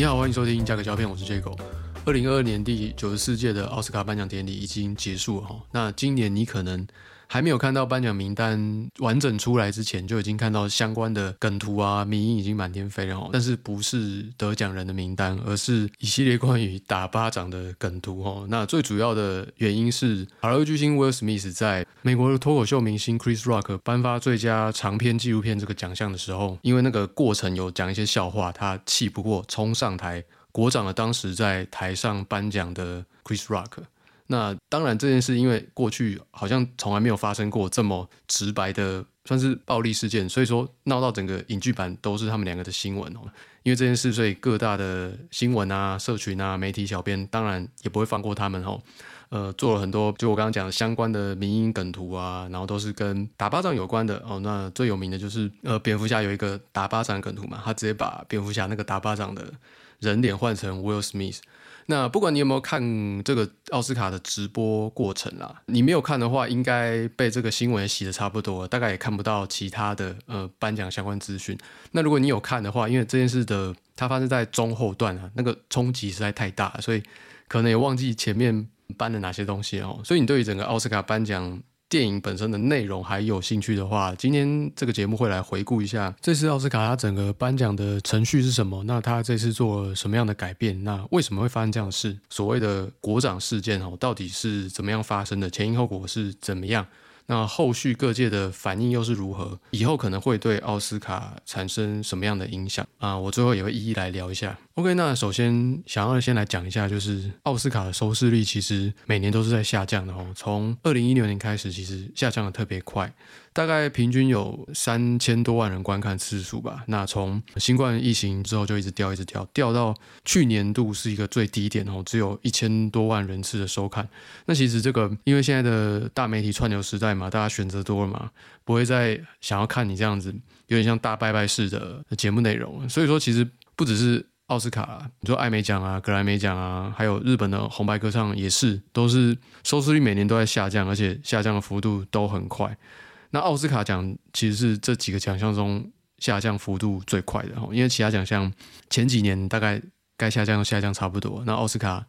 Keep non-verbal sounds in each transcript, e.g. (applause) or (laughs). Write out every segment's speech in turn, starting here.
你好，欢迎收听价格胶片，我是 Jago。二零二二年第九十四届的奥斯卡颁奖典礼已经结束了哈，那今年你可能。还没有看到颁奖名单完整出来之前，就已经看到相关的梗图啊、名音已经满天飞了哦。但是不是得奖人的名单，而是一系列关于打巴掌的梗图哦。(laughs) 那最主要的原因是，好莱坞巨星 Will Smith 在美国的脱口秀明星 Chris Rock 颁发最佳长篇纪录片这个奖项的时候，因为那个过程有讲一些笑话，他气不过冲上台，国掌了当时在台上颁奖的 Chris Rock。那当然，这件事因为过去好像从来没有发生过这么直白的算是暴力事件，所以说闹到整个影剧版都是他们两个的新闻哦。因为这件事，所以各大的新闻啊、社群啊、媒体小编当然也不会放过他们哦。呃，做了很多就我刚刚讲的相关的民音梗图啊，然后都是跟打巴掌有关的哦。那最有名的就是呃，蝙蝠侠有一个打巴掌梗图嘛，他直接把蝙蝠侠那个打巴掌的人脸换成 Will Smith。那不管你有没有看这个奥斯卡的直播过程啦，你没有看的话，应该被这个新闻洗的差不多，大概也看不到其他的呃颁奖相关资讯。那如果你有看的话，因为这件事的它发生在中后段啊，那个冲击实在太大，所以可能也忘记前面颁了哪些东西哦。所以你对于整个奥斯卡颁奖。电影本身的内容还有兴趣的话，今天这个节目会来回顾一下这次奥斯卡它整个颁奖的程序是什么？那它这次做了什么样的改变？那为什么会发生这样的事？所谓的国长事件哦，到底是怎么样发生的？前因后果是怎么样？那后续各界的反应又是如何？以后可能会对奥斯卡产生什么样的影响啊？我最后也会一一来聊一下。OK，那首先想要先来讲一下，就是奥斯卡的收视率其实每年都是在下降的哦。从二零一六年开始，其实下降的特别快，大概平均有三千多万人观看次数吧。那从新冠疫情之后就一直掉，一直掉，掉到去年度是一个最低点哦，只有一千多万人次的收看。那其实这个因为现在的大媒体串流时代嘛，大家选择多了嘛，不会再想要看你这样子有点像大拜拜式的节目内容，所以说其实不只是。奥斯卡，你说艾美奖啊、格莱美奖啊，还有日本的红白歌唱也是，都是收视率每年都在下降，而且下降的幅度都很快。那奥斯卡奖其实是这几个奖项中下降幅度最快的，因为其他奖项前几年大概该下降下降差不多，那奥斯卡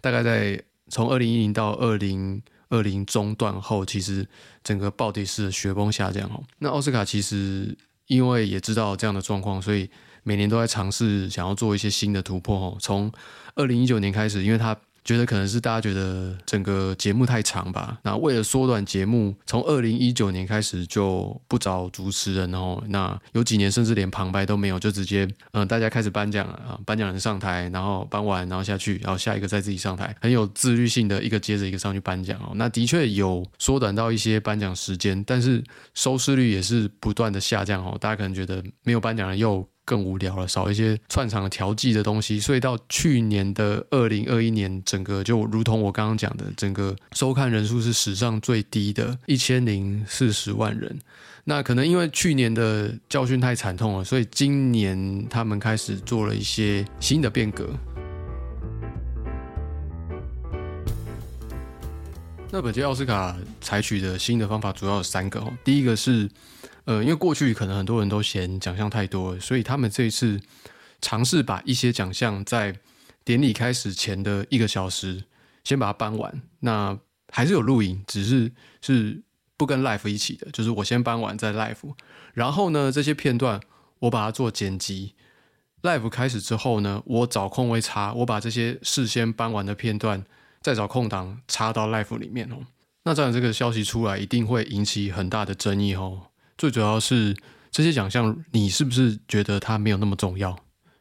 大概在从二零一零到二零二零中段后，其实整个暴跌式的雪崩下降哦。那奥斯卡其实因为也知道这样的状况，所以。每年都在尝试想要做一些新的突破哦。从二零一九年开始，因为他觉得可能是大家觉得整个节目太长吧，那为了缩短节目，从二零一九年开始就不找主持人哦。那有几年甚至连旁白都没有，就直接嗯，大家开始颁奖啊，颁奖人上台，然后颁完，然后下去，然后下一个再自己上台，很有自律性的一个接着一个上去颁奖哦。那的确有缩短到一些颁奖时间，但是收视率也是不断的下降哦。大家可能觉得没有颁奖人又。更无聊了，少一些串场调剂的东西，所以到去年的二零二一年，整个就如同我刚刚讲的，整个收看人数是史上最低的，一千零四十万人。那可能因为去年的教训太惨痛了，所以今年他们开始做了一些新的变革。那本届奥斯卡采取的新的方法主要有三个哦，第一个是。呃，因为过去可能很多人都嫌奖项太多，所以他们这一次尝试把一些奖项在典礼开始前的一个小时先把它搬完。那还是有录影，只是是不跟 live 一起的，就是我先搬完再 live。然后呢，这些片段我把它做剪辑，live 开始之后呢，我找空位插，我把这些事先搬完的片段再找空档插到 live 里面哦。那这样这个消息出来，一定会引起很大的争议哦。最主要是这些奖项，你是不是觉得它没有那么重要？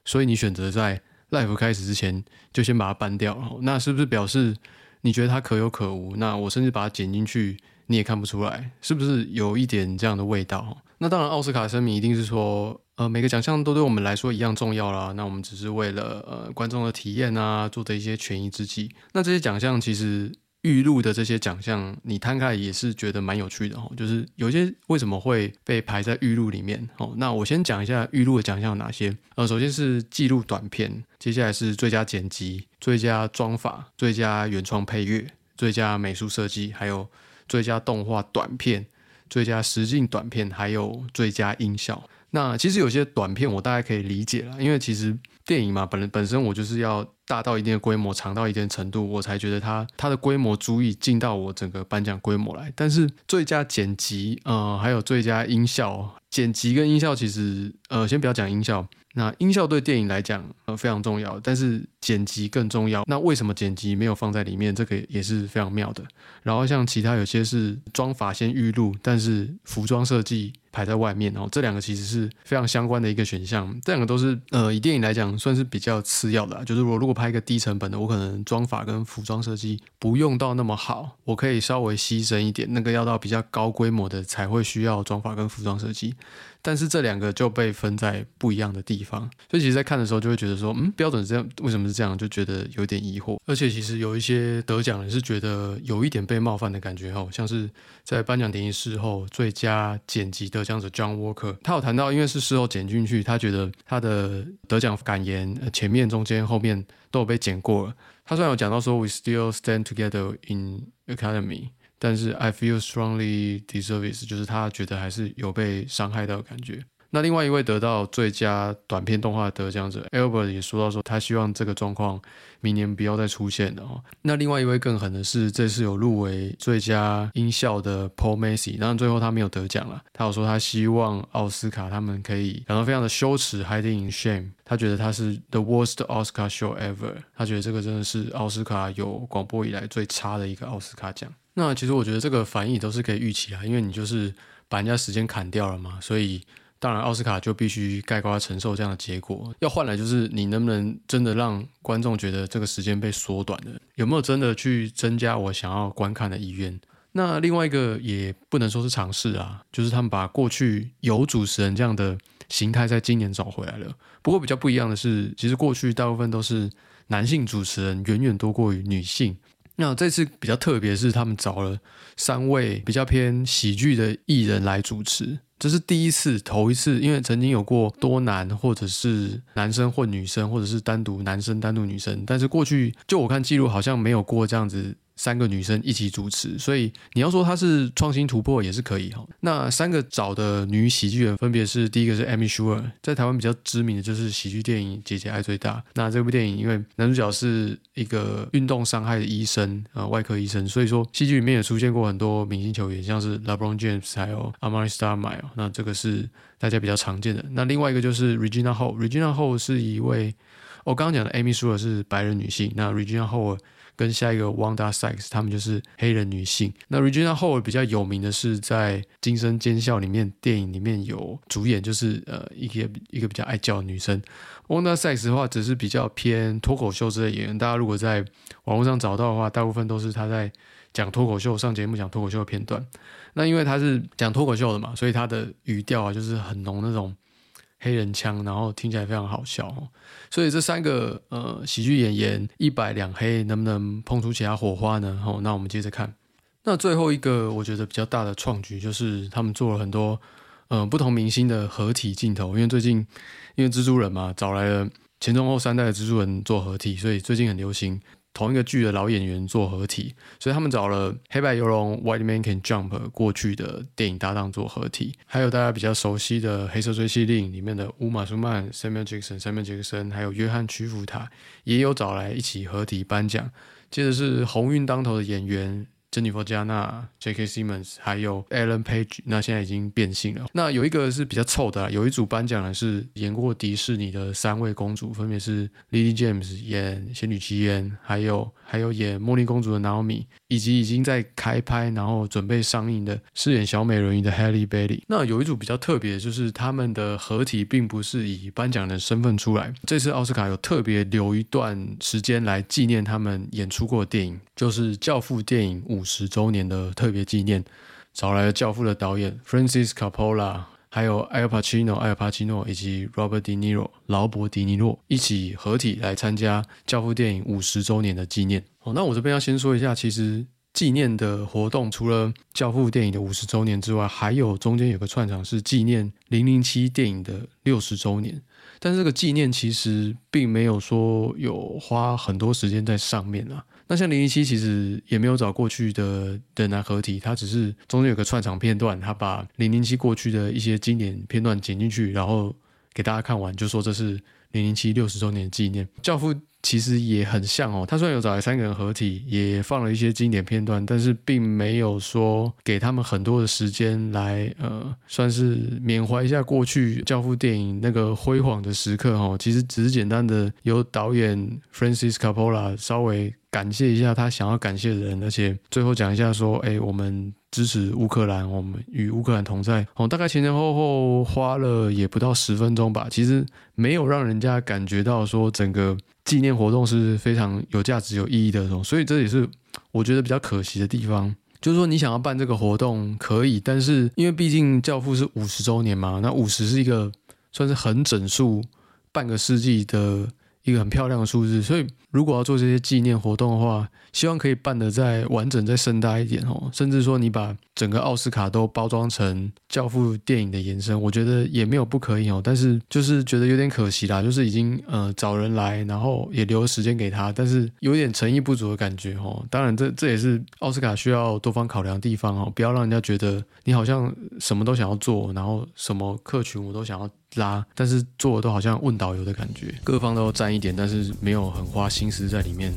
所以你选择在 live 开始之前就先把它搬掉，那是不是表示你觉得它可有可无？那我甚至把它剪进去，你也看不出来，是不是有一点这样的味道？那当然，奥斯卡声明一定是说，呃，每个奖项都对我们来说一样重要啦。那我们只是为了呃观众的体验啊，做的一些权宜之计。那这些奖项其实。预录的这些奖项，你摊开也是觉得蛮有趣的哦。就是有些为什么会被排在预录里面哦？那我先讲一下预录的奖项有哪些。呃，首先是记录短片，接下来是最佳剪辑、最佳装法、最佳原创配乐、最佳美术设计，还有最佳动画短片、最佳实境短片，还有最佳音效。那其实有些短片我大概可以理解了，因为其实电影嘛，本本身我就是要大到一定的规模，长到一定的程度，我才觉得它它的规模足以进到我整个颁奖规模来。但是最佳剪辑，呃，还有最佳音效，剪辑跟音效其实，呃，先不要讲音效。那音效对电影来讲呃非常重要，但是剪辑更重要。那为什么剪辑没有放在里面？这个也是非常妙的。然后像其他有些是妆法先预录，但是服装设计。排在外面，然后这两个其实是非常相关的一个选项，这两个都是呃以电影来讲算是比较次要的，就是我如果拍一个低成本的，我可能妆法跟服装设计不用到那么好，我可以稍微牺牲一点，那个要到比较高规模的才会需要妆法跟服装设计。但是这两个就被分在不一样的地方，所以其实，在看的时候就会觉得说，嗯，标准是这样，为什么是这样？就觉得有点疑惑。而且，其实有一些得奖人是觉得有一点被冒犯的感觉哈，像是在颁奖典礼事后，最佳剪辑的得奖者 John Walker，他有谈到，因为是事后剪进去，他觉得他的得奖感言前面、中间、后面都有被剪过了。他虽然有讲到说，We still stand together in Academy。但是 I feel strongly deserve is，就是他觉得还是有被伤害到的感觉。那另外一位得到最佳短片动画得奖者 Albert 也说到说，他希望这个状况明年不要再出现了哦。那另外一位更狠的是，这次有入围最佳音效的 Paul Macy，当然最后他没有得奖了。他有说他希望奥斯卡他们可以感到非常的羞耻，hiding in shame。他觉得他是 the worst Oscar show ever。他觉得这个真的是奥斯卡有广播以来最差的一个奥斯卡奖。那其实我觉得这个反应都是可以预期啊，因为你就是把人家时间砍掉了嘛，所以当然奥斯卡就必须盖瓜承受这样的结果。要换来就是你能不能真的让观众觉得这个时间被缩短了，有没有真的去增加我想要观看的意愿？那另外一个也不能说是尝试啊，就是他们把过去有主持人这样的形态在今年找回来了。不过比较不一样的是，其实过去大部分都是男性主持人远远多过于女性。那这次比较特别，是他们找了三位比较偏喜剧的艺人来主持，这是第一次、头一次，因为曾经有过多男，或者是男生混女生，或者是单独男生单独女生，但是过去就我看记录，好像没有过这样子。三个女生一起主持，所以你要说她是创新突破也是可以哈。那三个找的女喜剧人分别是第一个是 Amy Schumer，在台湾比较知名的就是喜剧电影《姐姐爱最大》。那这部电影因为男主角是一个运动伤害的医生啊，外科医生，所以说戏剧里面也出现过很多明星球员，像是 LeBron James 还有 Amari s t a r m i l e 那这个是大家比较常见的。那另外一个就是 Regina Hall，Regina Hall 是一位我刚刚讲的 Amy Schumer 是白人女性，那 Regina Hall。跟下一个 Wanda Sykes，他们就是黑人女性。那 Regina Hall 比较有名的是在《惊声尖笑》里面电影里面有主演，就是呃一个一个比较爱叫的女生。Wanda Sykes 的话，只是比较偏脱口秀之类演员。大家如果在网络上找到的话，大部分都是她在讲脱口秀、上节目讲脱口秀的片段。那因为她是讲脱口秀的嘛，所以她的语调啊，就是很浓那种。黑人腔，然后听起来非常好笑哦。所以这三个呃喜剧演员一白两黑，能不能碰出其他火花呢？哦，那我们接着看。那最后一个我觉得比较大的创举，就是他们做了很多呃不同明星的合体镜头。因为最近因为蜘蛛人嘛，找来了前中后三代的蜘蛛人做合体，所以最近很流行。同一个剧的老演员做合体，所以他们找了《黑白游龙》（White Man Can Jump） 过去的电影搭档做合体，还有大家比较熟悉的《黑色追击令》里面的乌玛·苏曼 （Samuel Jackson）、Samuel Jackson，还有约翰·屈服塔，也有找来一起合体颁奖。接着是鸿运当头的演员。珍妮佛·加纳、J.K. Simmons 还有 Ellen Page，那现在已经变性了。那有一个是比较臭的，有一组颁奖的是演过迪士尼的三位公主，分别是 Lily James 演《仙女奇缘》，还有还有演《茉莉公主》的 Naomi，以及已经在开拍然后准备上映的饰演小美人鱼的 Halle Bailey。那有一组比较特别，就是他们的合体并不是以颁奖人身份出来。这次奥斯卡有特别留一段时间来纪念他们演出过的电影，就是《教父》电影五。五十周年的特别纪念，找来了《教父》的导演 Francis Coppola，还有 Al Pacino、Al Pacino 以及 Robert De Niro 劳勃·迪尼洛一起合体来参加《教父》电影五十周年的纪念。哦，那我这边要先说一下，其实纪念的活动除了《教父》电影的五十周年之外，还有中间有个串场是纪念《零零七》电影的六十周年。但这个纪念其实并没有说有花很多时间在上面啊。那像零零七其实也没有找过去的的男合体，他只是中间有个串场片段，他把零零七过去的一些经典片段剪进去，然后给大家看完，就说这是零零七六十周年纪念。教父。其实也很像哦，他虽然有找来三个人合体，也放了一些经典片段，但是并没有说给他们很多的时间来，呃，算是缅怀一下过去教父电影那个辉煌的时刻哦。其实只是简单的由导演 Francis Coppola 稍微感谢一下他想要感谢的人，而且最后讲一下说，哎，我们。支持乌克兰，我们与乌克兰同在。哦，大概前前后后花了也不到十分钟吧。其实没有让人家感觉到说整个纪念活动是非常有价值、有意义的种。所以这也是我觉得比较可惜的地方。就是说，你想要办这个活动可以，但是因为毕竟教父是五十周年嘛，那五十是一个算是很整数半个世纪的一个很漂亮的数字，所以如果要做这些纪念活动的话。希望可以办得再完整、再盛大一点哦，甚至说你把整个奥斯卡都包装成教父电影的延伸，我觉得也没有不可以哦。但是就是觉得有点可惜啦，就是已经呃找人来，然后也留了时间给他，但是有点诚意不足的感觉哦。当然，这这也是奥斯卡需要多方考量的地方哦，不要让人家觉得你好像什么都想要做，然后什么客群我都想要拉，但是做的都好像问导游的感觉，各方都沾一点，但是没有很花心平时在里面。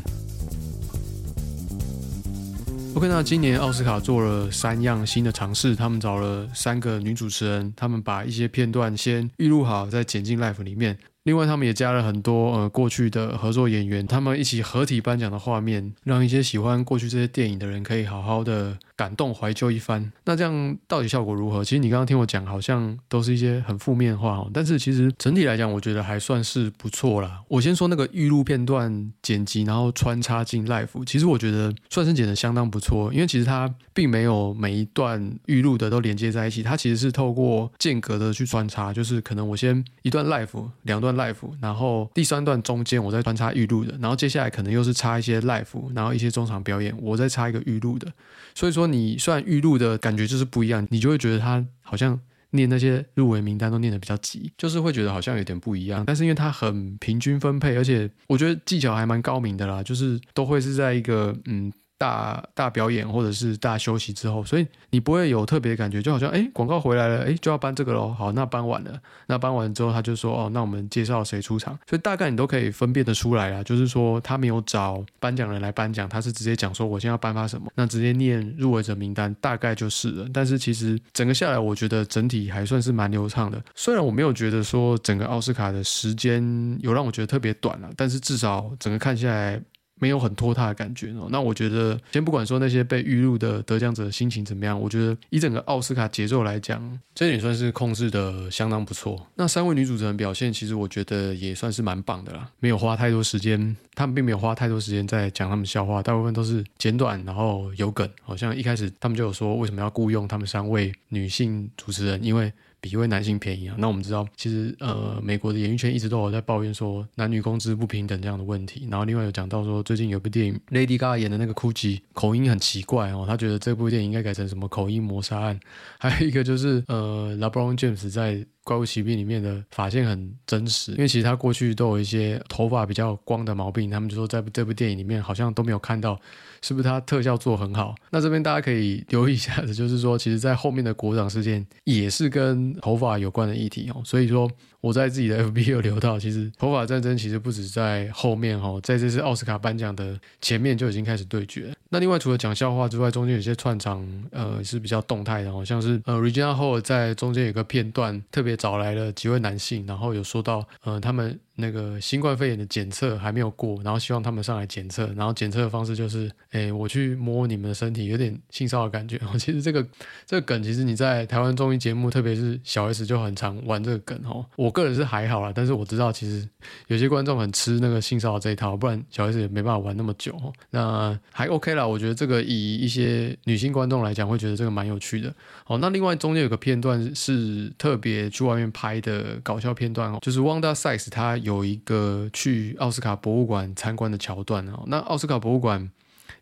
OK，那今年奥斯卡做了三样新的尝试，他们找了三个女主持人，他们把一些片段先预录好，再剪进 Life 里面。另外，他们也加了很多呃过去的合作演员，他们一起合体颁奖的画面，让一些喜欢过去这些电影的人可以好好的感动怀旧一番。那这样到底效果如何？其实你刚刚听我讲，好像都是一些很负面话哦。但是其实整体来讲，我觉得还算是不错啦。我先说那个预录片段剪辑，然后穿插进 Life，其实我觉得算是剪得相当不错。因为其实它并没有每一段预录的都连接在一起，它其实是透过间隔的去穿插，就是可能我先一段 Life，两段。live，然后第三段中间我再穿插预录的，然后接下来可能又是插一些 live，然后一些中场表演，我再插一个预录的。所以说你虽然预录的感觉就是不一样，你就会觉得他好像念那些入围名单都念得比较急，就是会觉得好像有点不一样。但是因为它很平均分配，而且我觉得技巧还蛮高明的啦，就是都会是在一个嗯。大大表演或者是大休息之后，所以你不会有特别感觉，就好像哎，广告回来了，哎，就要搬这个喽。好，那搬完了，那搬完之后，他就说哦，那我们介绍谁出场，所以大概你都可以分辨得出来啦。就是说他没有找颁奖人来颁奖，他是直接讲说我现在要颁发什么，那直接念入围者名单，大概就是了。但是其实整个下来，我觉得整体还算是蛮流畅的。虽然我没有觉得说整个奥斯卡的时间有让我觉得特别短了，但是至少整个看下来。没有很拖沓的感觉哦。那我觉得，先不管说那些被预录的得奖者心情怎么样，我觉得以整个奥斯卡节奏来讲，这点算是控制的相当不错。那三位女主持人表现，其实我觉得也算是蛮棒的啦，没有花太多时间，他们并没有花太多时间在讲他们笑话，大部分都是简短，然后有梗。好像一开始他们就有说，为什么要雇佣他们三位女性主持人，因为。比一位男性便宜啊？那我们知道，其实呃，美国的演艺圈一直都有在抱怨说男女工资不平等这样的问题。然后另外有讲到说，最近有部电影 Lady Gaga 演的那个 Gucci 口音很奇怪哦，他觉得这部电影应该改成什么口音谋杀案。还有一个就是呃，LeBron James 在。怪物奇兵里面的发线很真实，因为其实他过去都有一些头发比较光的毛病，他们就说在这部电影里面好像都没有看到，是不是他特效做很好？那这边大家可以留意一下的，就是说，其实在后面的国长事件也是跟头发有关的议题哦，所以说。我在自己的 (laughs) FB 有留到，其实头发战争其实不止在后面哈，在这次奥斯卡颁奖的前面就已经开始对决。那另外除了讲笑话之外，中间有些串场呃是比较动态的，好像是呃 Regina Hall 在中间有个片段特别找来了几位男性，然后有说到呃他们。那个新冠肺炎的检测还没有过，然后希望他们上来检测，然后检测的方式就是，哎，我去摸你们的身体，有点性骚扰感觉。(laughs) 其实这个这个梗，其实你在台湾综艺节目，特别是小 S 就很常玩这个梗哦。我个人是还好啦，但是我知道其实有些观众很吃那个性骚扰这一套，不然小 S 也没办法玩那么久。那还 OK 啦，我觉得这个以一些女性观众来讲，会觉得这个蛮有趣的。哦，那另外中间有个片段是特别去外面拍的搞笑片段哦，就是 Wanda Sykes 他。有一个去奥斯卡博物馆参观的桥段哦。那奥斯卡博物馆，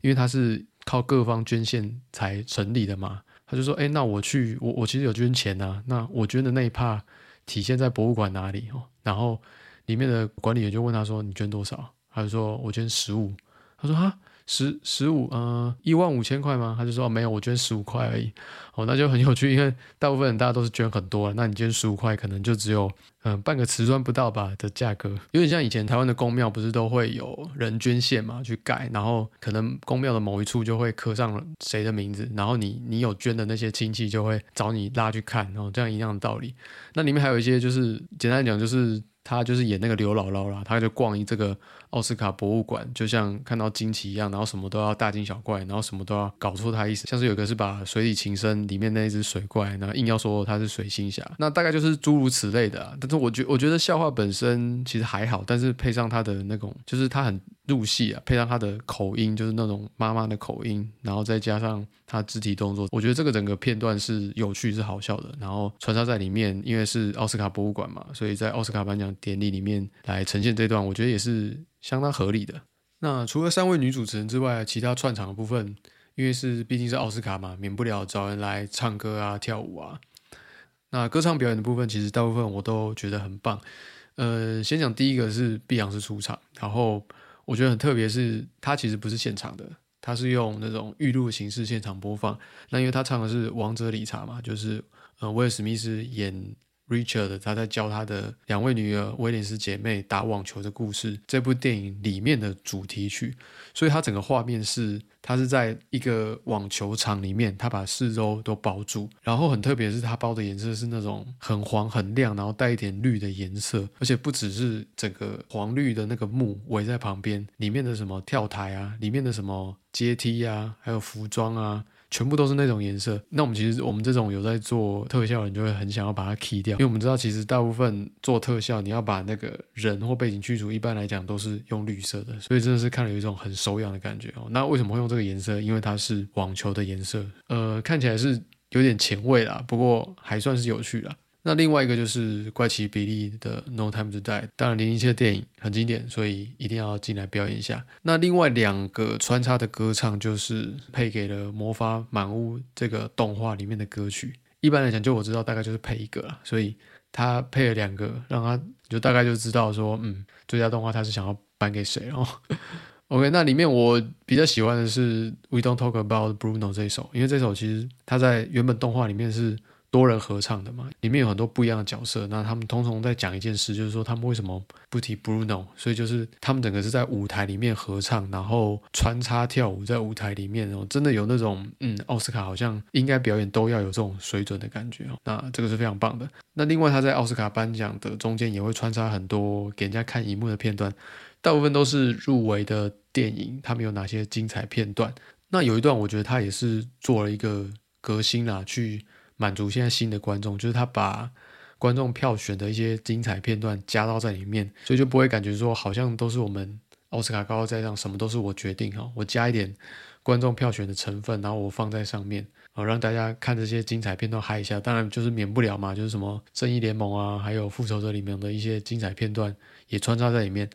因为它是靠各方捐献才成立的嘛，他就说：“哎，那我去，我我其实有捐钱呐。那我捐的那一 part 体现在博物馆哪里哦？”然后里面的管理员就问他说：“你捐多少？”他就说：“我捐十五。”他说：“哈，十十五，呃，一万五千块吗？他就说没有，我捐十五块而已。哦，那就很有趣，因为大部分人大家都是捐很多，那你捐十五块，可能就只有嗯半个瓷砖不到吧的价格，有点像以前台湾的公庙不是都会有人捐献嘛，去盖，然后可能公庙的某一处就会刻上谁的名字，然后你你有捐的那些亲戚就会找你拉去看，然后这样一样的道理。那里面还有一些就是简单讲就是。他就是演那个刘姥姥啦，他就逛一这个奥斯卡博物馆，就像看到惊奇一样，然后什么都要大惊小怪，然后什么都要搞错他意思。像是有个是把《水底情深》里面那一只水怪，然后硬要说他是水星侠，那大概就是诸如此类的。但是我觉我觉得笑话本身其实还好，但是配上他的那种，就是他很。入戏啊，配上他的口音，就是那种妈妈的口音，然后再加上他肢体动作，我觉得这个整个片段是有趣、是好笑的。然后穿插在里面，因为是奥斯卡博物馆嘛，所以在奥斯卡颁奖典礼里面来呈现这段，我觉得也是相当合理的。那除了三位女主持人之外，其他串场的部分，因为是毕竟是奥斯卡嘛，免不了找人来唱歌啊、跳舞啊。那歌唱表演的部分，其实大部分我都觉得很棒。呃，先讲第一个是碧昂斯出场，然后。我觉得很特别，是她其实不是现场的，她是用那种预录形式现场播放。那因为她唱的是《王者理查》嘛，就是呃威尔史密斯演。Richard 他在教他的两位女儿威廉斯姐妹打网球的故事，这部电影里面的主题曲，所以它整个画面是，它是在一个网球场里面，他把四周都包住，然后很特别是，它包的颜色是那种很黄很亮，然后带一点绿的颜色，而且不只是整个黄绿的那个幕围在旁边，里面的什么跳台啊，里面的什么阶梯啊，还有服装啊。全部都是那种颜色，那我们其实我们这种有在做特效的人就会很想要把它 key 掉，因为我们知道其实大部分做特效，你要把那个人或背景去除，一般来讲都是用绿色的，所以真的是看了有一种很手痒的感觉哦。那为什么会用这个颜色？因为它是网球的颜色，呃，看起来是有点前卫啦，不过还算是有趣啦。那另外一个就是怪奇比利的《No Time to Die》，当然零零七的电影很经典，所以一定要进来表演一下。那另外两个穿插的歌唱就是配给了《魔法满屋》这个动画里面的歌曲。一般来讲，就我知道大概就是配一个了，所以他配了两个，让他就大概就知道说，嗯，最佳动画他是想要颁给谁哦。(laughs) OK，那里面我比较喜欢的是《We Don't Talk About Bruno》这一首，因为这首其实他在原本动画里面是。多人合唱的嘛，里面有很多不一样的角色。那他们通通在讲一件事，就是说他们为什么不提 Bruno？所以就是他们整个是在舞台里面合唱，然后穿插跳舞在舞台里面，哦，真的有那种嗯，奥斯卡好像应该表演都要有这种水准的感觉哦。那这个是非常棒的。那另外他在奥斯卡颁奖的中间也会穿插很多给人家看荧幕的片段，大部分都是入围的电影，他们有哪些精彩片段？那有一段我觉得他也是做了一个革新啦，去。满足现在新的观众，就是他把观众票选的一些精彩片段加到在里面，所以就不会感觉说好像都是我们奥斯卡高高在上，什么都是我决定哈，我加一点观众票选的成分，然后我放在上面啊，让大家看这些精彩片段嗨一下。当然就是免不了嘛，就是什么正义联盟啊，还有复仇者里面的一些精彩片段也穿插在里面。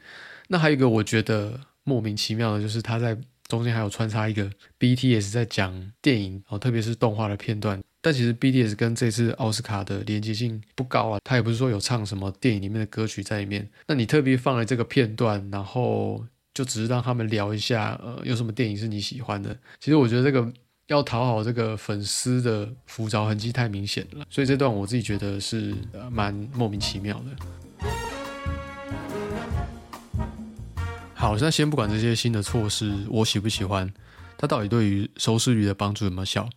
那还有一个我觉得莫名其妙的，就是他在中间还有穿插一个 BTS 在讲电影哦，特别是动画的片段。但其实 BTS 跟这次奥斯卡的连接性不高啊，他也不是说有唱什么电影里面的歌曲在里面。那你特别放了这个片段，然后就只是让他们聊一下，呃，有什么电影是你喜欢的？其实我觉得这个要讨好这个粉丝的浮躁痕迹太明显了，所以这段我自己觉得是呃蛮莫名其妙的。好，那先不管这些新的措施我喜不喜欢，它到底对于收视率的帮助有没有效？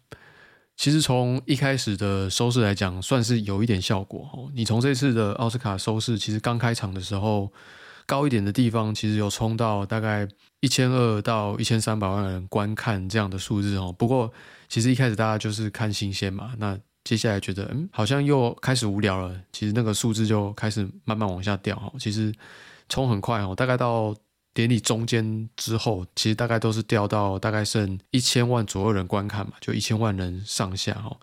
其实从一开始的收视来讲，算是有一点效果哦。你从这次的奥斯卡收视，其实刚开场的时候，高一点的地方其实有冲到大概一千二到一千三百万人观看这样的数字哦。不过其实一开始大家就是看新鲜嘛，那接下来觉得嗯好像又开始无聊了，其实那个数字就开始慢慢往下掉哈。其实冲很快哦，大概到。典礼中间之后，其实大概都是掉到大概剩一千万左右人观看嘛，就一千万人上下哦。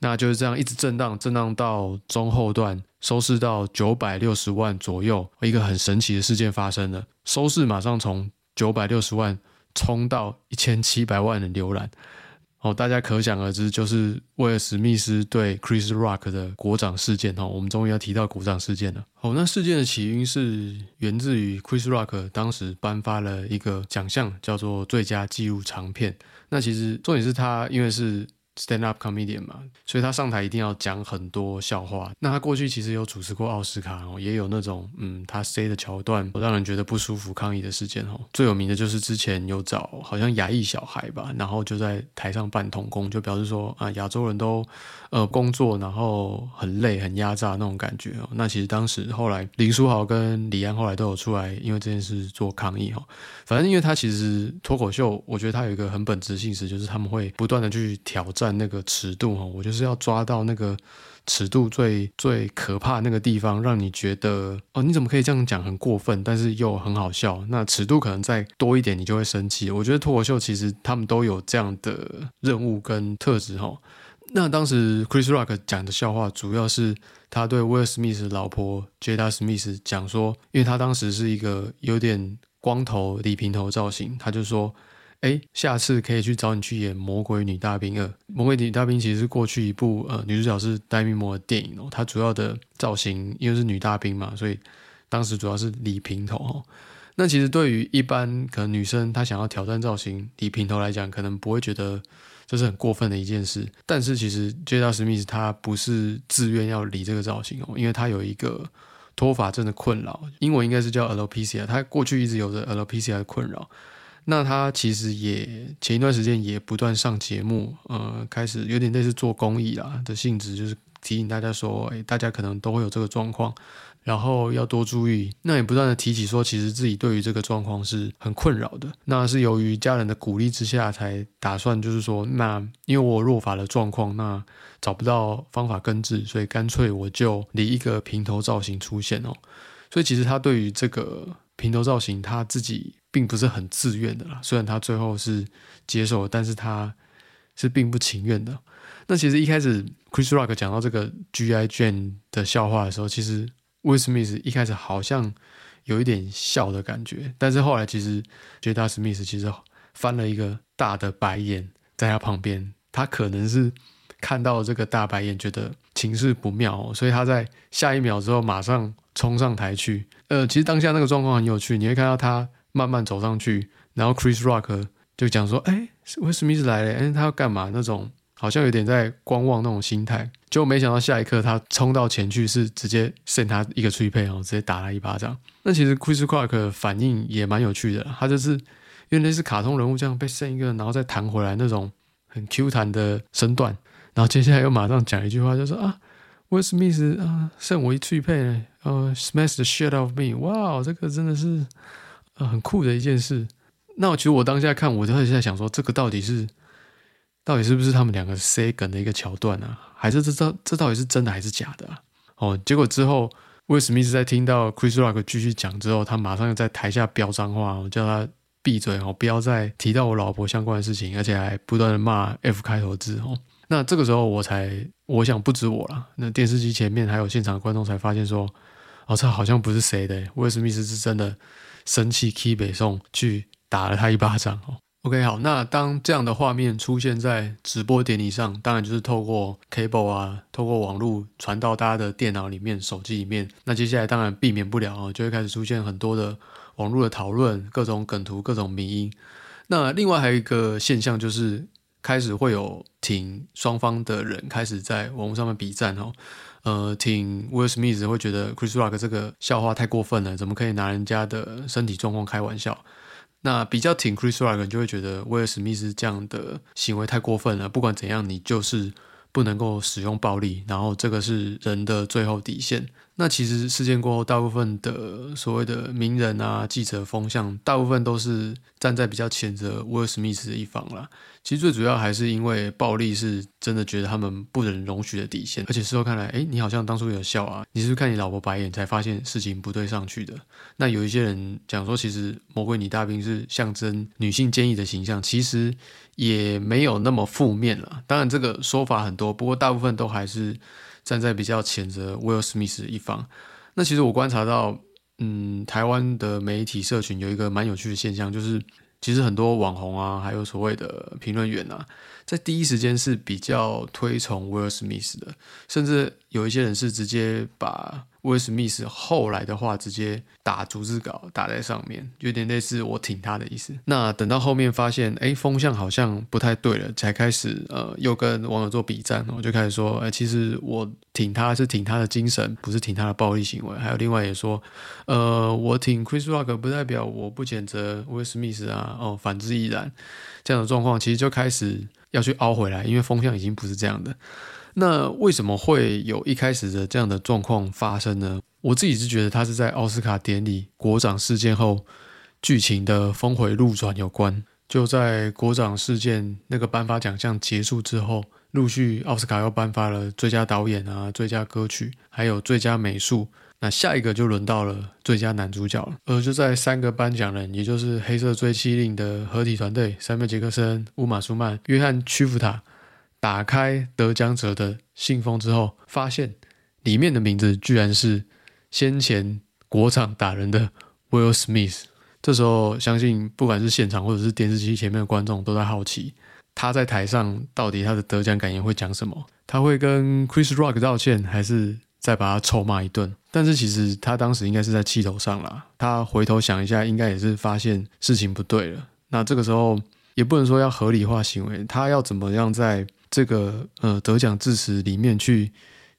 那就是这样一直震荡，震荡到中后段收视到九百六十万左右，一个很神奇的事件发生了，收视马上从九百六十万冲到一千七百万人浏览。哦，大家可想而知，就是威尔史密斯对 Chris Rock 的鼓掌事件哦。我们终于要提到鼓掌事件了。哦，那事件的起因是源自于 Chris Rock 当时颁发了一个奖项，叫做最佳纪录长片。那其实重点是他因为是。Stand up comedian 嘛，所以他上台一定要讲很多笑话。那他过去其实有主持过奥斯卡哦，也有那种嗯，他 say 的桥段让人觉得不舒服、抗议的事件哦。最有名的就是之前有找好像亚裔小孩吧，然后就在台上扮童工，就表示说啊，亚洲人都呃工作然后很累、很压榨那种感觉哦。那其实当时后来林书豪跟李安后来都有出来，因为这件事做抗议哈。反正因为他其实脱口秀，我觉得他有一个很本质性质，就是他们会不断的去挑战。那个尺度哈，我就是要抓到那个尺度最最可怕那个地方，让你觉得哦，你怎么可以这样讲，很过分，但是又很好笑。那尺度可能再多一点，你就会生气。我觉得脱口秀其实他们都有这样的任务跟特质哈。那当时 Chris Rock 讲的笑话，主要是他对 Will Smith 老婆 Jada Smith 讲说，因为他当时是一个有点光头理平头造型，他就说。哎，下次可以去找你去演《魔鬼女大兵二》。《魔鬼女大兵》其实是过去一部呃女主角是戴咪魔的电影哦。她主要的造型因为是女大兵嘛，所以当时主要是理平头哦。那其实对于一般可能女生她想要挑战造型理平头来讲，可能不会觉得这是很过分的一件事。但是其实 Jada Smith 她不是自愿要理这个造型哦，因为她有一个脱发症的困扰，英文应该是叫 alopecia。她过去一直有着 alopecia 的困扰。那他其实也前一段时间也不断上节目，呃，开始有点类似做公益啦的性质，就是提醒大家说，哎，大家可能都会有这个状况，然后要多注意。那也不断的提起说，其实自己对于这个状况是很困扰的。那是由于家人的鼓励之下，才打算就是说，那因为我弱法的状况，那找不到方法根治，所以干脆我就理一个平头造型出现哦。所以其实他对于这个平头造型，他自己。并不是很自愿的啦，虽然他最后是接受，但是他是并不情愿的。那其实一开始 Chris Rock 讲到这个 G.I. Jane 的笑话的时候，其实 Will Smith 一开始好像有一点笑的感觉，但是后来其实 Jada Smith 其实翻了一个大的白眼在他旁边，他可能是看到这个大白眼，觉得情势不妙，所以他在下一秒之后马上冲上台去。呃，其实当下那个状况很有趣，你会看到他。慢慢走上去，然后 Chris Rock 就讲说：“哎，威斯密斯来了，哎，他要干嘛？那种好像有点在观望那种心态。”就没想到下一刻他冲到前去，是直接扇他一个吹配，然后直接打他一巴掌。那其实 Chris Rock 反应也蛮有趣的，他就是因为类似卡通人物这样被扇一个，然后再弹回来那种很 Q 弹的身段，然后接下来又马上讲一句话，就说：“啊，威斯密斯啊，扇我一吹配，呃，smash the shit of me，哇，这个真的是。”呃，很酷的一件事。那我其实我当下看，我就在想说，这个到底是，到底是不是他们两个 say 梗的一个桥段呢？还是这这这到底是真的还是假的？哦，结果之后，威斯密斯在听到 Chris Rock 继续讲之后，他马上又在台下飙脏话，我叫他闭嘴哦，不要再提到我老婆相关的事情，而且还不断的骂 F 开头字哦。那这个时候我才，我想不止我了，那电视机前面还有现场观众才发现说，哦，这好像不是谁的，威斯密斯是真的。生气，Key 北宋去打了他一巴掌哦。OK，好，那当这样的画面出现在直播典礼上，当然就是透过 cable 啊，透过网络传到大家的电脑里面、手机里面。那接下来当然避免不了哦，就会开始出现很多的网络的讨论，各种梗图、各种迷音。那另外还有一个现象就是，开始会有挺双方的人开始在网络上面比战哦。呃，挺 Will Smith 会觉得 Chris Rock 这个笑话太过分了，怎么可以拿人家的身体状况开玩笑？那比较挺 Chris Rock 就会觉得威尔史密斯这样的行为太过分了。不管怎样，你就是不能够使用暴力，然后这个是人的最后底线。那其实事件过后，大部分的所谓的名人啊、记者风向，大部分都是站在比较谴责 Will Smith 的一方啦。其实最主要还是因为暴力是真的觉得他们不能容许的底线，而且事后看来，哎，你好像当初有笑啊，你是不是看你老婆白眼才发现事情不对上去的？那有一些人讲说，其实魔鬼女大兵是象征女性坚毅的形象，其实也没有那么负面了。当然这个说法很多，不过大部分都还是。站在比较谴责 Will Smith 一方，那其实我观察到，嗯，台湾的媒体社群有一个蛮有趣的现象，就是其实很多网红啊，还有所谓的评论员啊，在第一时间是比较推崇 Will Smith 的，甚至有一些人是直接把。威尔史密斯后来的话，直接打逐字稿打在上面，有点类似我挺他的意思。那等到后面发现，哎，风向好像不太对了，才开始呃，又跟网友做比战，我就开始说，哎，其实我挺他是挺他的精神，不是挺他的暴力行为。还有另外也说，呃，我挺 Chris Rock 不代表我不谴责威尔史密斯啊，哦，反之亦然。这样的状况其实就开始要去凹回来，因为风向已经不是这样的。那为什么会有一开始的这样的状况发生呢？我自己是觉得它是在奥斯卡典礼国长事件后剧情的峰回路转有关。就在国长事件那个颁发奖项结束之后，陆续奥斯卡又颁发了最佳导演啊、最佳歌曲，还有最佳美术。那下一个就轮到了最佳男主角了。而就在三个颁奖人，也就是《黑色追妻令》的合体团队——塞缪·杰克森、乌玛·苏曼、约翰·屈服塔。打开得奖者的信封之后，发现里面的名字居然是先前国场打人的 Will Smith。这时候，相信不管是现场或者是电视机前面的观众都在好奇，他在台上到底他的得奖感言会讲什么？他会跟 Chris Rock 道歉，还是再把他臭骂一顿？但是其实他当时应该是在气头上啦。他回头想一下，应该也是发现事情不对了。那这个时候也不能说要合理化行为，他要怎么样在？这个呃得奖致辞里面去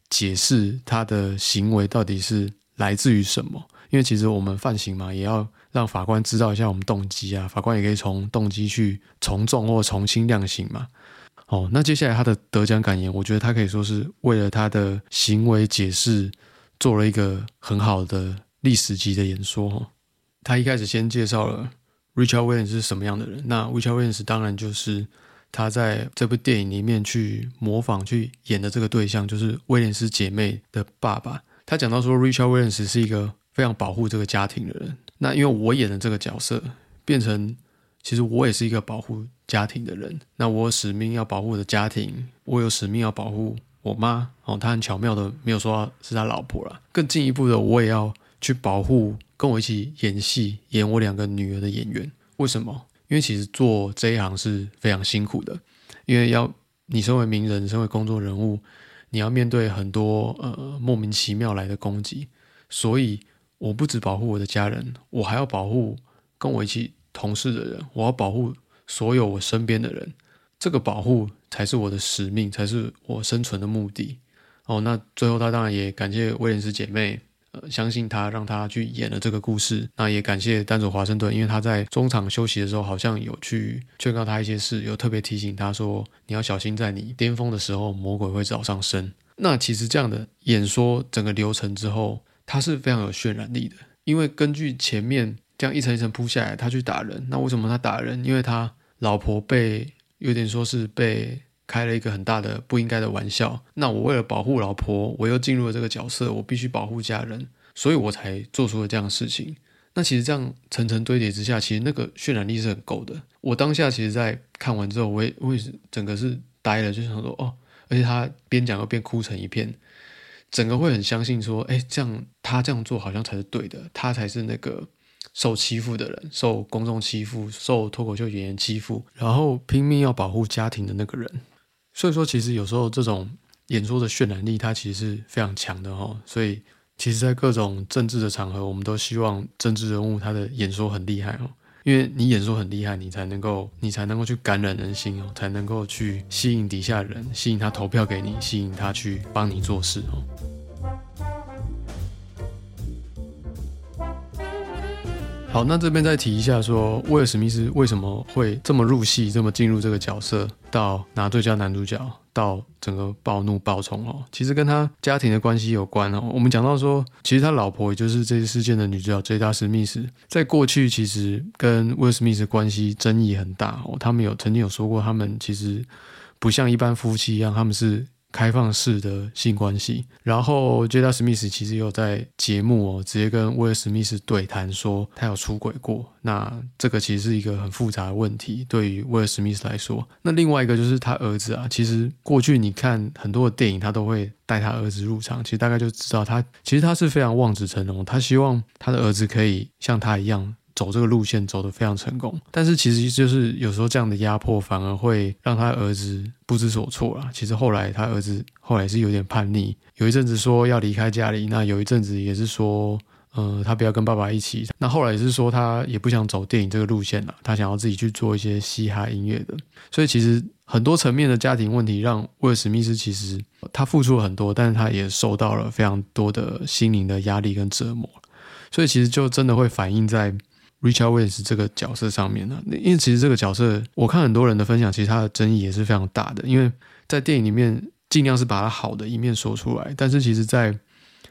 解释他的行为到底是来自于什么？因为其实我们犯刑嘛，也要让法官知道一下我们动机啊，法官也可以从动机去从重或重新量刑嘛。哦，那接下来他的得奖感言，我觉得他可以说是为了他的行为解释做了一个很好的历史级的演说。他一开始先介绍了 Richard Williams 是什么样的人，那 Richard Williams 当然就是。他在这部电影里面去模仿、去演的这个对象，就是威廉斯姐妹的爸爸。他讲到说，Richard Williams 是一个非常保护这个家庭的人。那因为我演的这个角色，变成其实我也是一个保护家庭的人。那我使命要保护我的家庭，我有使命要保护我妈。哦，他很巧妙的没有说是他老婆了。更进一步的，我也要去保护跟我一起演戏、演我两个女儿的演员。为什么？因为其实做这一行是非常辛苦的，因为要你身为名人，身为公众人物，你要面对很多呃莫名其妙来的攻击，所以我不只保护我的家人，我还要保护跟我一起同事的人，我要保护所有我身边的人，这个保护才是我的使命，才是我生存的目的。哦，那最后他当然也感谢威廉斯姐妹。相信他，让他去演了这个故事。那也感谢丹佐华盛顿，因为他在中场休息的时候，好像有去劝告他一些事，有特别提醒他说：“你要小心，在你巅峰的时候，魔鬼会找上身。”那其实这样的演说整个流程之后，他是非常有渲染力的。因为根据前面这样一层一层铺下来，他去打人。那为什么他打人？因为他老婆被有点说是被。开了一个很大的不应该的玩笑，那我为了保护老婆，我又进入了这个角色，我必须保护家人，所以我才做出了这样的事情。那其实这样层层堆叠之下，其实那个渲染力是很够的。我当下其实，在看完之后，我也我也是整个是呆了，就想说哦，而且他边讲又边哭成一片，整个会很相信说，哎，这样他这样做好像才是对的，他才是那个受欺负的人，受公众欺负，受脱口秀演员欺负，然后拼命要保护家庭的那个人。所以说，其实有时候这种演说的渲染力，它其实是非常强的哈。所以，其实，在各种政治的场合，我们都希望政治人物他的演说很厉害哦，因为你演说很厉害，你才能够，你才能够去感染人心哦，才能够去吸引底下人，吸引他投票给你，吸引他去帮你做事哦。好，那这边再提一下，说威尔史密斯为什么会这么入戏，这么进入这个角色，到拿最佳男主角，到整个暴怒暴冲哦，其实跟他家庭的关系有关哦。我们讲到说，其实他老婆也就是这次事件的女主角杰达史密斯，在过去其实跟威尔史密斯关系争议很大哦。他们有曾经有说过，他们其实不像一般夫妻一样，他们是。开放式的性关系，然后杰达史密斯其实有在节目哦，直接跟威尔史密斯对谈，说他有出轨过。那这个其实是一个很复杂的问题，对于威尔史密斯来说。那另外一个就是他儿子啊，其实过去你看很多的电影，他都会带他儿子入场，其实大概就知道他其实他是非常望子成龙，他希望他的儿子可以像他一样走这个路线走得非常成功。但是其实就是有时候这样的压迫反而会让他儿子不知所措啦。其实后来他儿子后来是有点叛逆，有一阵子说要离开家里，那有一阵子也是说。呃，他不要跟爸爸一起。那后来也是说，他也不想走电影这个路线了，他想要自己去做一些嘻哈音乐的。所以其实很多层面的家庭问题，让威尔史密斯其实他付出了很多，但是他也受到了非常多的心灵的压力跟折磨。所以其实就真的会反映在 Richard Wins 这个角色上面呢。因为其实这个角色，我看很多人的分享，其实他的争议也是非常大的。因为在电影里面尽量是把他好的一面说出来，但是其实在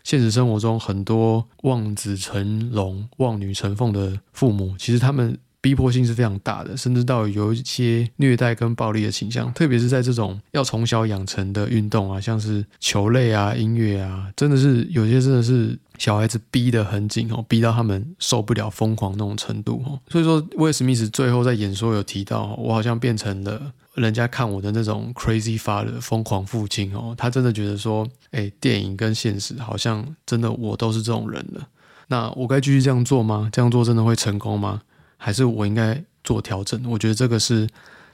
现实生活中，很多望子成龙、望女成凤的父母，其实他们逼迫性是非常大的，甚至到有一些虐待跟暴力的倾向。特别是在这种要从小养成的运动啊，像是球类啊、音乐啊，真的是有些真的是小孩子逼得很紧哦，逼到他们受不了、疯狂那种程度哦。所以说，威尔史密斯最后在演说有提到，我好像变成了。人家看我的那种 crazy father 疯狂父亲哦，他真的觉得说，哎，电影跟现实好像真的我都是这种人了。那我该继续这样做吗？这样做真的会成功吗？还是我应该做调整？我觉得这个是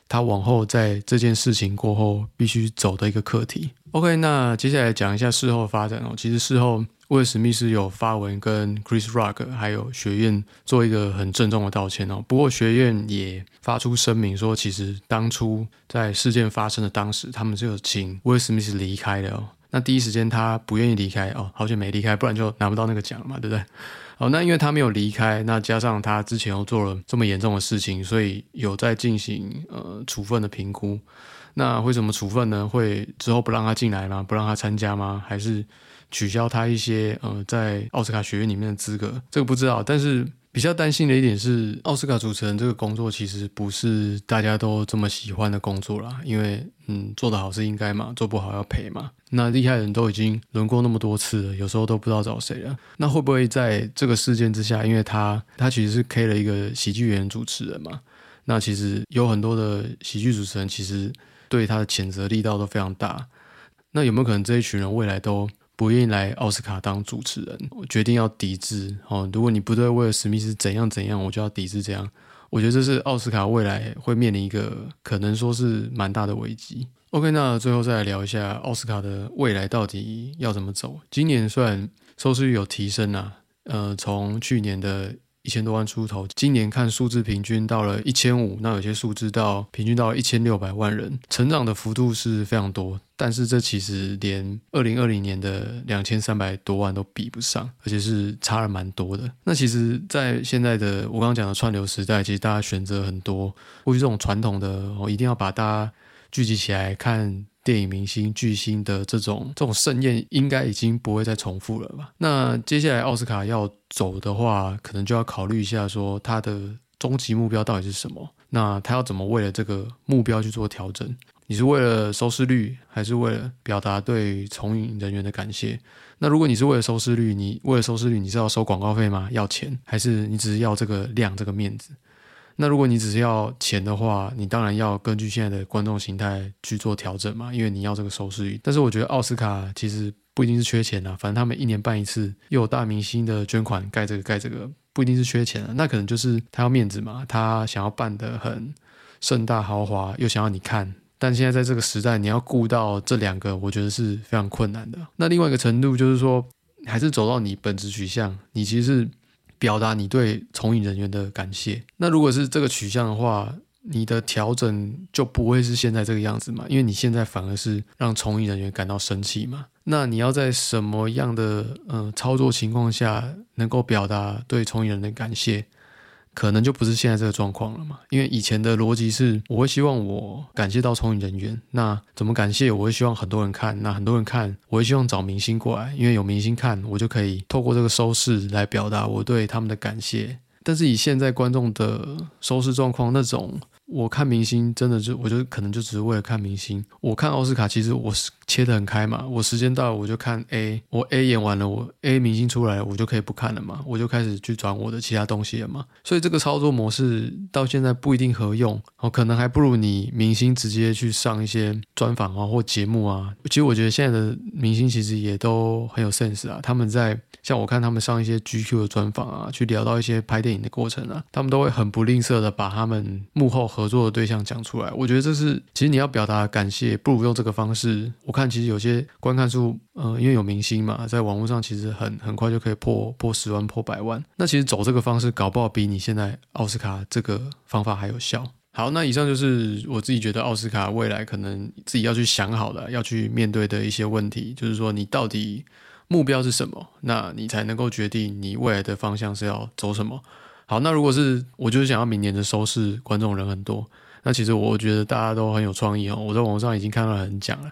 他往后在这件事情过后必须走的一个课题。OK，那接下来讲一下事后发展哦。其实事后。威尔史密斯有发文跟 Chris Rock 还有学院做一个很郑重的道歉哦。不过学院也发出声明说，其实当初在事件发生的当时，他们是有请威尔史密斯离开的哦。那第一时间他不愿意离开哦，好久没离开，不然就拿不到那个奖了嘛，对不对？哦，那因为他没有离开，那加上他之前又做了这么严重的事情，所以有在进行呃处分的评估。那会怎么处分呢？会之后不让他进来吗？不让他参加吗？还是？取消他一些呃在奥斯卡学院里面的资格，这个不知道。但是比较担心的一点是，奥斯卡主持人这个工作其实不是大家都这么喜欢的工作啦。因为嗯，做得好是应该嘛，做不好要赔嘛。那厉害人都已经轮过那么多次了，有时候都不知道找谁了。那会不会在这个事件之下，因为他他其实是 K 了一个喜剧演员主持人嘛？那其实有很多的喜剧主持人其实对他的谴责力道都非常大。那有没有可能这一群人未来都？不愿意来奥斯卡当主持人，我决定要抵制哦。如果你不对威尔史密斯怎样怎样，我就要抵制。这样，我觉得这是奥斯卡未来会面临一个可能说是蛮大的危机。OK，那最后再来聊一下奥斯卡的未来到底要怎么走。今年虽然收视率有提升啊，呃，从去年的。一千多万出头，今年看数字平均到了一千五，那有些数字到平均到一千六百万人，成长的幅度是非常多。但是这其实连二零二零年的两千三百多万都比不上，而且是差了蛮多的。那其实，在现在的我刚刚讲的串流时代，其实大家选择很多，过去这种传统的哦，一定要把大家聚集起来看。电影明星巨星的这种这种盛宴，应该已经不会再重复了吧？那接下来奥斯卡要走的话，可能就要考虑一下，说他的终极目标到底是什么？那他要怎么为了这个目标去做调整？你是为了收视率，还是为了表达对从影人员的感谢？那如果你是为了收视率，你为了收视率，你是要收广告费吗？要钱，还是你只是要这个量、这个面子？那如果你只是要钱的话，你当然要根据现在的观众形态去做调整嘛，因为你要这个收视率。但是我觉得奥斯卡其实不一定是缺钱啊，反正他们一年办一次，又有大明星的捐款盖这个盖这个，不一定是缺钱啊。那可能就是他要面子嘛，他想要办得很盛大豪华，又想要你看。但现在在这个时代，你要顾到这两个，我觉得是非常困难的。那另外一个程度就是说，还是走到你本质取向，你其实是。表达你对从影人员的感谢。那如果是这个取向的话，你的调整就不会是现在这个样子嘛？因为你现在反而是让从影人员感到生气嘛。那你要在什么样的呃操作情况下能够表达对从影人的感谢？可能就不是现在这个状况了嘛？因为以前的逻辑是，我会希望我感谢到从影人员，那怎么感谢？我会希望很多人看，那很多人看，我会希望找明星过来，因为有明星看，我就可以透过这个收视来表达我对他们的感谢。但是以现在观众的收视状况，那种我看明星真的就，我就可能就只是为了看明星。我看奥斯卡，其实我是切得很开嘛，我时间到了我就看 A，我 A 演完了，我 A 明星出来，我就可以不看了嘛，我就开始去转我的其他东西了嘛。所以这个操作模式到现在不一定合用，哦，可能还不如你明星直接去上一些专访啊或节目啊。其实我觉得现在的明星其实也都很有 sense 啊，他们在像我看他们上一些 GQ 的专访啊，去聊到一些拍电影的过程啊，他们都会很不吝啬的把他们幕后合作的对象讲出来。我觉得这是其实你要表达感谢，不如用这个方式。我看其实有些观看数，呃，因为有明星嘛，在网络上其实很很快就可以破破十万、破百万。那其实走这个方式，搞不好比你现在奥斯卡这个方法还有效。好，那以上就是我自己觉得奥斯卡未来可能自己要去想好的，要去面对的一些问题，就是说你到底目标是什么，那你才能够决定你未来的方向是要走什么。好，那如果是我就是想要明年的收视观众人很多。那其实我觉得大家都很有创意哦，我在网上已经看到很讲了。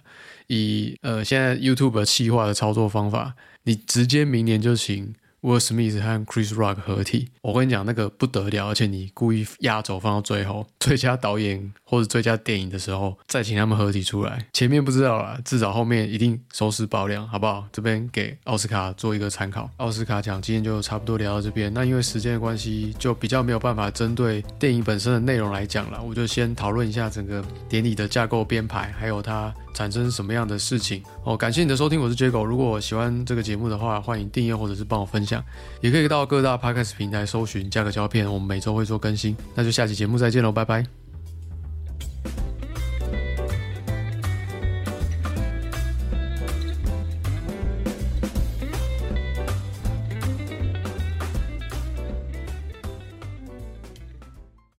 以呃现在 YouTube 企划的操作方法，你直接明年就行。Will Smith 和 Chris Rock 合体，我跟你讲那个不得了，而且你故意压轴放到最后，(laughs) 最佳导演或者最佳电影的时候再请他们合体出来，前面不知道啦，至少后面一定收视爆量，好不好？这边给奥斯卡做一个参考。奥斯卡奖今天就差不多聊到这边，那因为时间的关系，就比较没有办法针对电影本身的内容来讲了，我就先讨论一下整个典礼的架构编排，还有它。产生什么样的事情哦？感谢你的收听，我是 Jago。如果喜欢这个节目的话，欢迎订阅或者是帮我分，也可以到各大 Podcast 平台搜寻价格胶片，我们每周会做更新。那就下期节目再见喽，拜拜。